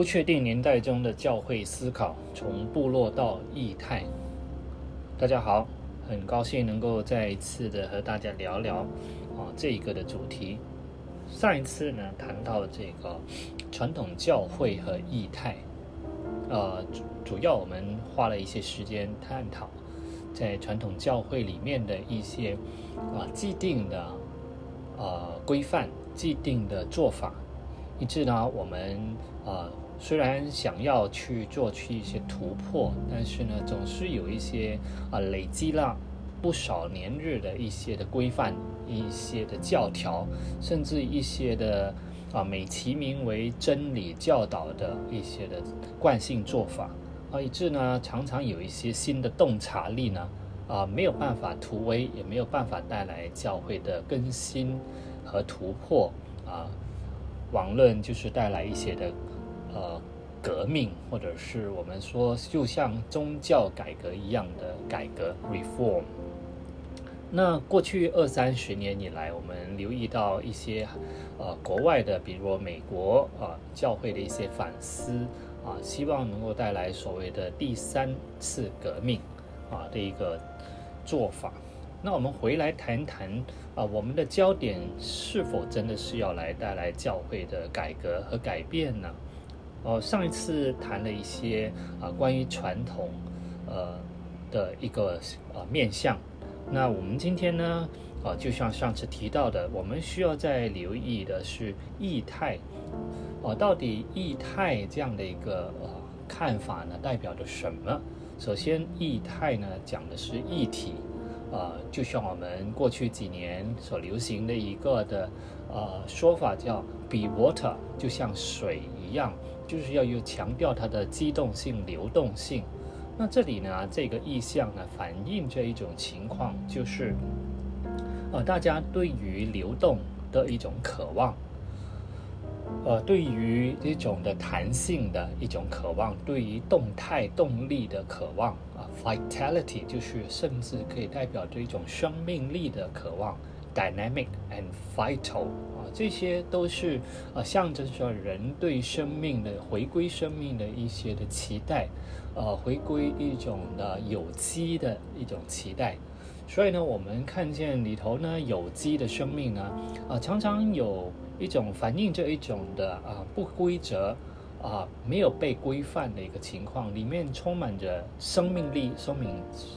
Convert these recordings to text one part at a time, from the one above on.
不确定年代中的教会思考，从部落到异态。大家好，很高兴能够再一次的和大家聊聊啊这一个的主题。上一次呢谈到这个传统教会和异态，呃主主要我们花了一些时间探讨在传统教会里面的一些啊既定的呃规范、既定的做法。以致呢，我们呃虽然想要去做去一些突破，但是呢，总是有一些啊累积了不少年日的一些的规范、一些的教条，甚至一些的啊美其名为真理教导的一些的惯性做法啊，以致呢，常常有一些新的洞察力呢啊没有办法突围，也没有办法带来教会的更新和突破啊。网论就是带来一些的呃革命，或者是我们说就像宗教改革一样的改革 （reform）。那过去二三十年以来，我们留意到一些呃国外的，比如美国啊教会的一些反思啊，希望能够带来所谓的第三次革命啊的一个做法。那我们回来谈谈啊，我们的焦点是否真的是要来带来教会的改革和改变呢？哦，上一次谈了一些啊关于传统呃的一个呃面向，那我们今天呢呃，就像上次提到的，我们需要再留意的是异态哦，到底异态这样的一个呃看法呢，代表着什么？首先，异态呢讲的是异体。呃，就像我们过去几年所流行的一个的呃说法，叫 “be water”，就像水一样，就是要有强调它的机动性、流动性。那这里呢，这个意象呢，反映这一种情况，就是呃，大家对于流动的一种渴望。呃，对于这种的弹性的一种渴望，对于动态动力的渴望啊，vitality 就是甚至可以代表着一种生命力的渴望，dynamic and vital 啊，这些都是呃象征着人对生命的回归生命的一些的期待，呃，回归一种的有机的一种期待。所以呢，我们看见里头呢，有机的生命呢，啊，常常有。一种反映着一种的啊不规则啊没有被规范的一个情况，里面充满着生命力，生命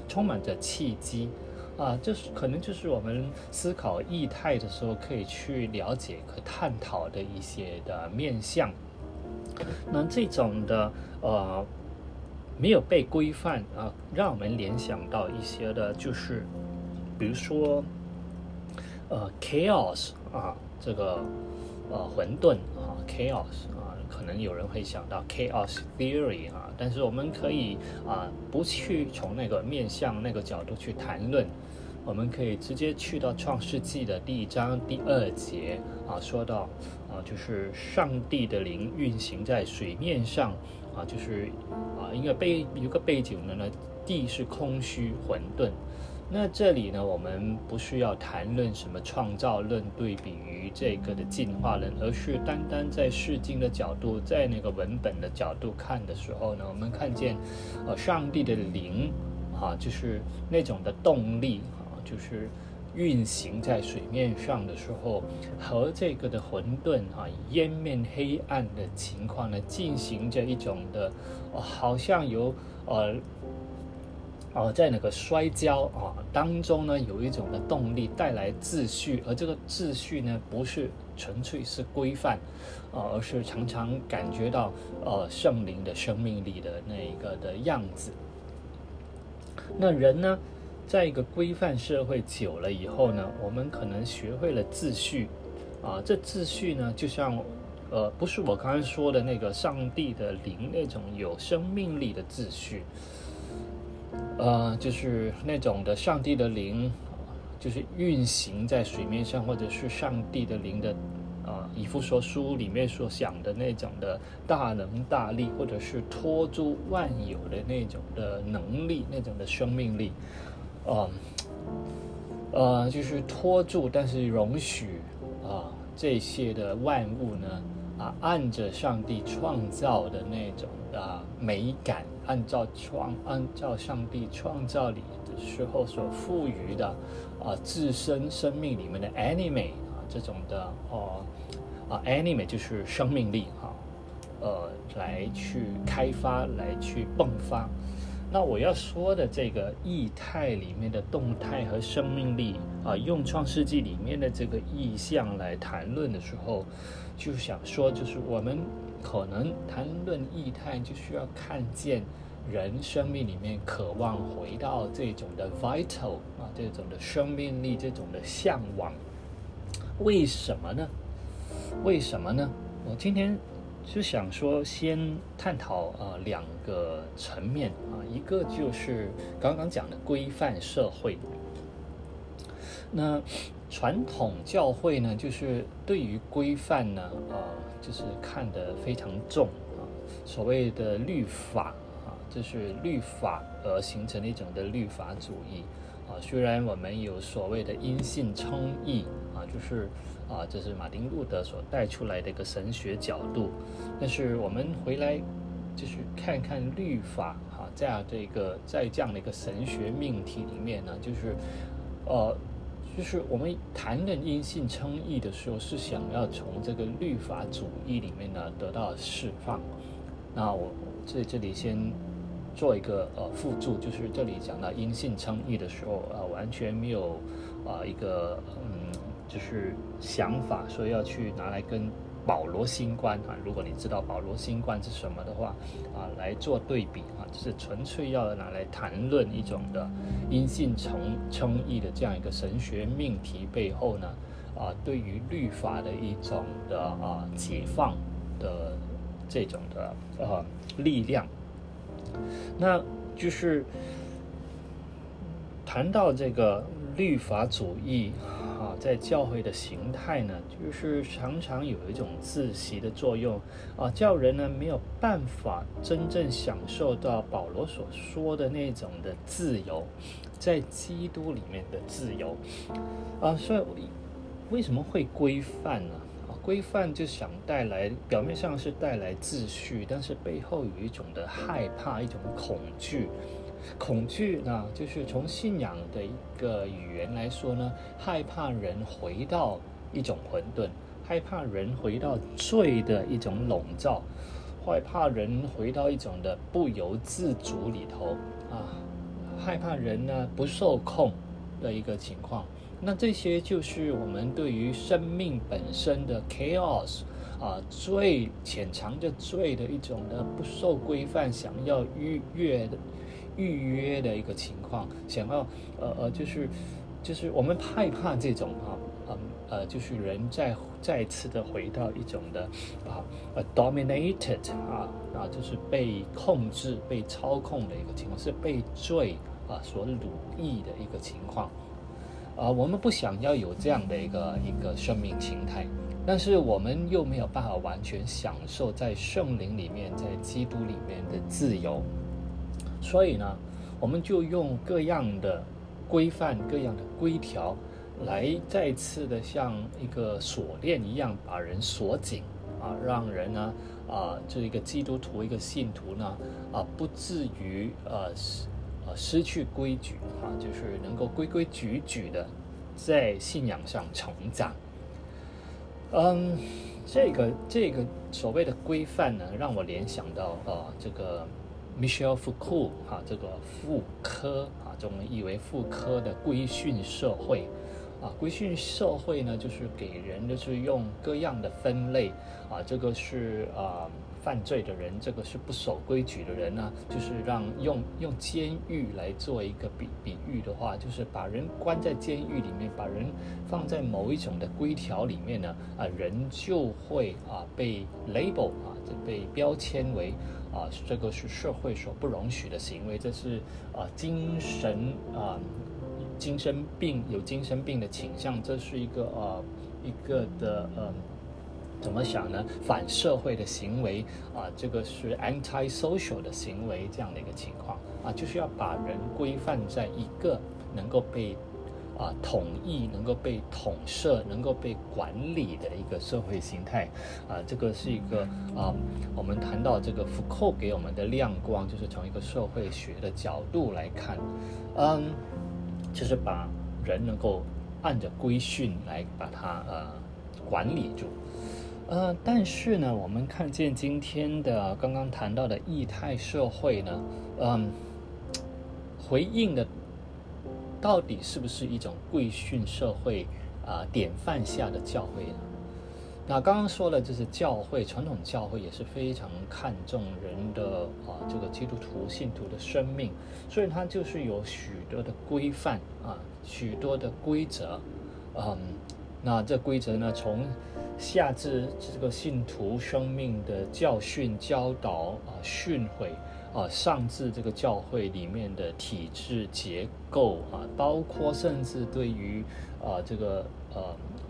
充满着契机啊，这是可能就是我们思考异态的时候可以去了解和探讨的一些的面向。那这种的呃没有被规范啊，让我们联想到一些的，就是比如说呃 chaos 啊这个。呃，混沌啊，chaos 啊，可能有人会想到 chaos theory 啊，但是我们可以啊，不去从那个面向那个角度去谈论，我们可以直接去到创世纪的第一章第二节啊，说到啊，就是上帝的灵运行在水面上啊，就是啊，因为背有个背景的呢，地是空虚混沌。那这里呢，我们不需要谈论什么创造论对比于这个的进化论，而是单单在释经的角度，在那个文本的角度看的时候呢，我们看见，呃，上帝的灵，啊，就是那种的动力，啊，就是运行在水面上的时候，和这个的混沌啊，烟面黑暗的情况呢，进行着一种的，好像有呃。哦，在那个摔跤啊当中呢，有一种的动力带来秩序，而这个秩序呢，不是纯粹是规范，啊，而是常常感觉到呃圣灵的生命力的那一个的样子。那人呢，在一个规范社会久了以后呢，我们可能学会了秩序，啊，这秩序呢，就像呃，不是我刚才说的那个上帝的灵那种有生命力的秩序。呃，就是那种的上帝的灵，就是运行在水面上，或者是上帝的灵的，啊，以弗所书里面所讲的那种的大能大力，或者是托住万有的那种的能力，那种的生命力，啊，呃，就是托住，但是容许啊这些的万物呢，按着上帝创造的那种啊美感，按照创按照上帝创造里的时候所赋予的啊自身生命里面的 anime 啊这种的哦啊 anime 就是生命力哈，呃来去开发来去迸发。那我要说的这个意态里面的动态和生命力啊，用创世纪里面的这个意象来谈论的时候，就想说，就是我们可能谈论意态，就需要看见人生命里面渴望回到这种的 vital 啊，这种的生命力，这种的向往。为什么呢？为什么呢？我今天。就想说，先探讨呃两个层面啊，一个就是刚刚讲的规范社会。那传统教会呢，就是对于规范呢，呃，就是看得非常重啊。所谓的律法啊，就是律法而形成的一种的律法主义啊。虽然我们有所谓的因信称义啊，就是。啊，这是马丁路德所带出来的一个神学角度，但是我们回来就是看看律法哈，在这个在这样的一个神学命题里面呢，就是呃，就是我们谈论因信称义的时候，是想要从这个律法主义里面呢得到释放。那我在这里先做一个呃附注，就是这里讲到因信称义的时候啊，完全没有啊一个嗯。就是想法说要去拿来跟保罗新冠啊，如果你知道保罗新冠是什么的话啊，来做对比啊，就是纯粹要拿来谈论一种的因信称称义的这样一个神学命题背后呢啊，对于律法的一种的啊解放的这种的啊力量，那就是谈到这个律法主义。在教会的形态呢，就是常常有一种自习的作用啊，叫人呢没有办法真正享受到保罗所说的那种的自由，在基督里面的自由啊，所以为什么会规范呢？啊，规范就想带来表面上是带来秩序，但是背后有一种的害怕，一种恐惧。恐惧呢，就是从信仰的一个语言来说呢，害怕人回到一种混沌，害怕人回到罪的一种笼罩，害怕人回到一种的不由自主里头啊，害怕人呢不受控的一个情况。那这些就是我们对于生命本身的 chaos 啊，最潜藏着罪的一种的不受规范，想要逾越的。预约的一个情况，想要呃呃，就是就是我们害怕这种啊，嗯呃，就是人再再次的回到一种的啊呃 dominated 啊啊，就是被控制、被操控的一个情况，是被罪啊所奴役的一个情况啊。我们不想要有这样的一个一个生命形态，但是我们又没有办法完全享受在圣灵里面、在基督里面的自由。所以呢，我们就用各样的规范、各样的规条，来再次的像一个锁链一样把人锁紧啊，让人呢啊，这一个基督徒、一个信徒呢啊，不至于呃失呃失去规矩啊，就是能够规规矩矩的在信仰上成长。嗯，这个这个所谓的规范呢，让我联想到啊，这个。Michelle Foucault 哈，这个妇科啊，中文译为妇科的规训社会啊，规训社会呢，就是给人就是用各样的分类啊，这个是啊犯罪的人，这个是不守规矩的人呢，就是让用用监狱来做一个比比喻的话，就是把人关在监狱里面，把人放在某一种的规条里面呢，啊，人就会啊被 label 啊，就被标签为。啊，这个是社会所不容许的行为，这是啊精神啊精神病有精神病的倾向，这是一个呃一个的呃怎么想呢？反社会的行为啊，这个是 anti-social 的行为，这样的一个情况啊，就是要把人规范在一个能够被啊统一、能够被统摄、能够被管理的一个社会形态啊。这个是一个啊，我们谈到这个福寇给我们的亮光，就是从一个社会学的角度来看，嗯，就是把人能够按着规训来把它呃管理住。呃，但是呢，我们看见今天的刚刚谈到的异态社会呢，嗯，回应的到底是不是一种贵训社会啊典范下的教会呢？那刚刚说了，就是教会传统教会也是非常看重人的啊这个基督徒信徒的生命，所以它就是有许多的规范啊，许多的规则，嗯，那这规则呢从下至这个信徒生命的教训、教导啊、训诲啊，上至这个教会里面的体制结构啊，包括甚至对于啊这个呃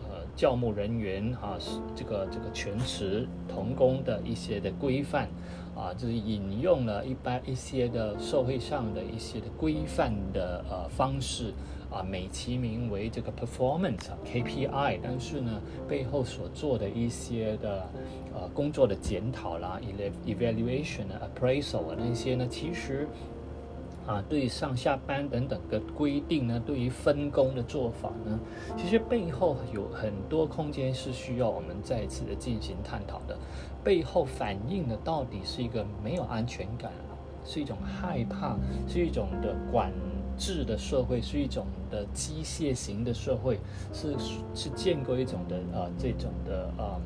呃教牧人员啊，这个这个全职同工的一些的规范啊，就是引用了一般一些的社会上的一些的规范的呃方式。啊，美其名为这个 performance KPI，但是呢，背后所做的一些的呃工作的检讨啦，evaluation 啊、appraisal 啊那些呢，其实啊，对上下班等等的规定呢，对于分工的做法呢，其实背后有很多空间是需要我们再次的进行探讨的。背后反映的到底是一个没有安全感啊，是一种害怕，是一种的管。制的社会是一种的机械型的社会，是是建构一种的呃这种的呃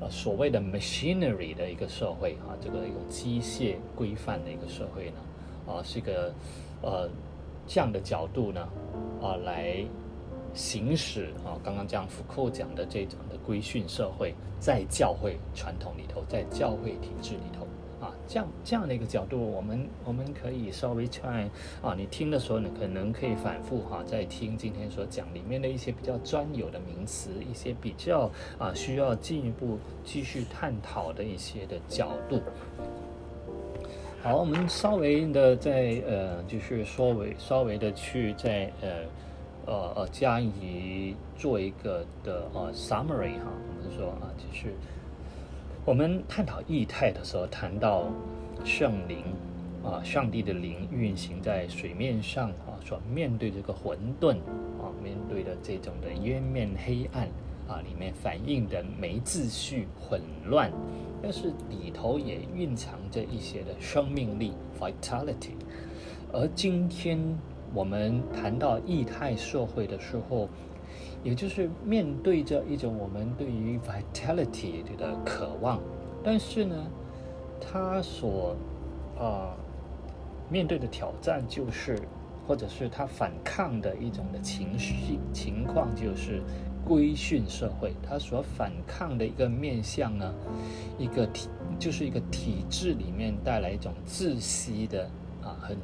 呃所谓的 machinery 的一个社会啊，这个有机械规范的一个社会呢啊，是一个呃这样的角度呢啊来行使啊刚刚讲福寇讲的这种的规训社会，在教会传统里头，在教会体制里头。啊，这样这样的一个角度，我们我们可以稍微 try，啊，你听的时候呢，可能可以反复哈，在听今天所讲里面的一些比较专有的名词，一些比较啊需要进一步继续探讨的一些的角度。好，我们稍微的在呃，就是稍微稍微的去在呃呃呃加以做一个的呃 summary 哈，我们说啊，就是。我们探讨异态的时候，谈到圣灵啊，上帝的灵运行在水面上啊，所面对这个混沌啊，面对的这种的渊面黑暗啊，里面反映的没秩序、混乱，但是里头也蕴藏着一些的生命力 （vitality）。而今天我们谈到异态社会的时候，也就是面对着一种我们对于 vitality 的渴望，但是呢，他所啊面对的挑战就是，或者是他反抗的一种的情绪情况就是规训社会，他所反抗的一个面向呢，一个体就是一个体制里面带来一种窒息的啊，很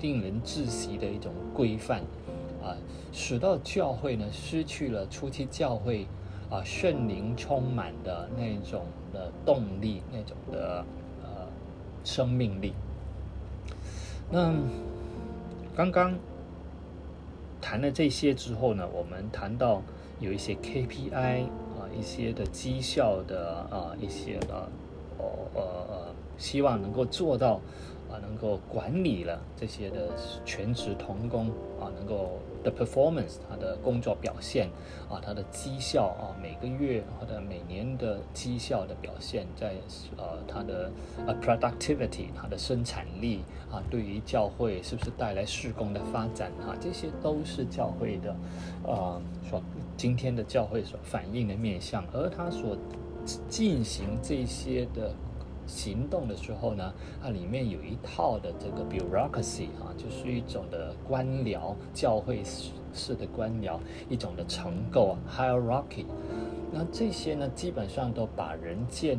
令人窒息的一种规范。啊，使到教会呢失去了初期教会啊圣灵充满的那种的动力，那种的呃生命力。那刚刚谈了这些之后呢，我们谈到有一些 KPI 啊，一些的绩效的啊，一些的呃呃呃，希望能够做到啊，能够管理了这些的全职童工啊，能够。的 performance，他的工作表现啊，他的绩效啊，每个月或者每年的绩效的表现，在呃他的呃 productivity，他的生产力啊，对于教会是不是带来事工的发展啊，这些都是教会的呃所今天的教会所反映的面向，而他所进行这些的。行动的时候呢，它里面有一套的这个 bureaucracy 啊，就是一种的官僚，教会式的官僚，一种的成构 hierarchy。那这些呢，基本上都把人建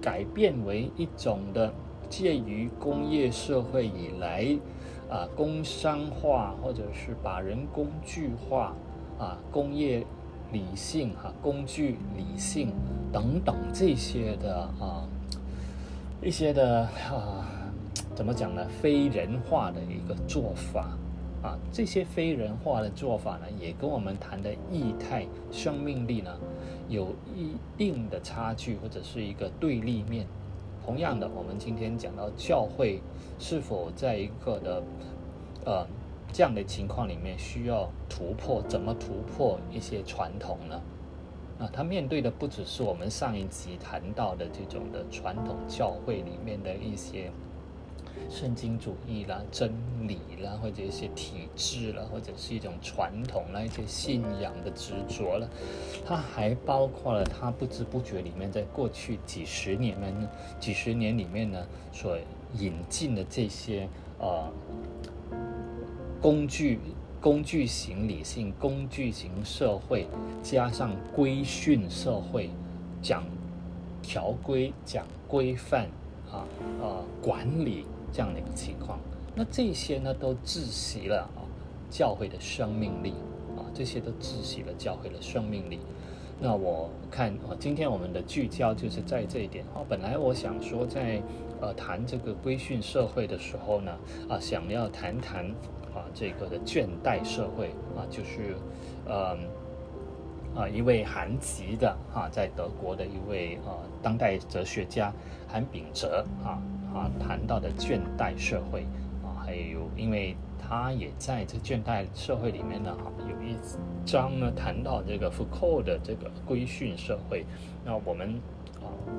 改变为一种的介于工业社会以来啊，工商化或者是把人工具化啊，工业理性哈，工具理性等等这些的啊。一些的啊，怎么讲呢？非人化的一个做法啊，这些非人化的做法呢，也跟我们谈的异态生命力呢，有一定的差距或者是一个对立面。同样的，我们今天讲到教会是否在一个的呃这样的情况里面需要突破，怎么突破一些传统呢？啊，他面对的不只是我们上一集谈到的这种的传统教会里面的一些圣经主义啦、真理啦，或者一些体制啦，或者是一种传统啦、一些信仰的执着了，它还包括了他不知不觉里面在过去几十年呢、几十年里面呢所引进的这些呃工具。工具型理性、工具型社会，加上规训社会，讲条规、讲规范啊啊管理这样的一个情况，那这些呢都窒息了啊教会的生命力啊，这些都窒息了教会的生命力。那我看啊，今天我们的聚焦就是在这一点啊。本来我想说，在呃谈这个规训社会的时候呢，啊想要谈谈。啊，这个的倦怠社会啊，就是，呃，啊，一位韩籍的啊，在德国的一位呃当代哲学家韩炳哲啊啊谈到的倦怠社会啊，还有因为他也在这倦怠社会里面呢，哈，有一章呢谈到这个福寇的这个规训社会，那我们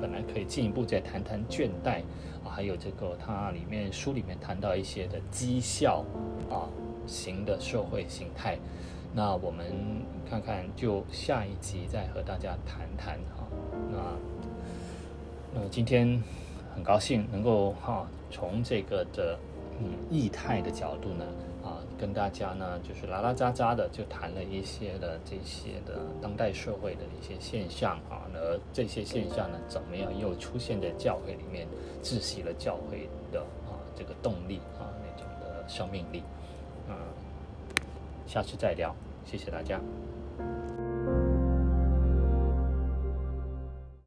本来可以进一步再谈谈倦怠。啊还有这个，它里面书里面谈到一些的绩效啊型的社会形态，那我们看看，就下一集再和大家谈谈哈。那那今天很高兴能够哈从这个的嗯异态的角度呢。跟大家呢就是拉拉杂杂的就谈了一些的这些的当代社会的一些现象啊，而这些现象呢怎么样又出现在教会里面，窒息了教会的啊这个动力啊那种的生命力，啊，下次再聊，谢谢大家。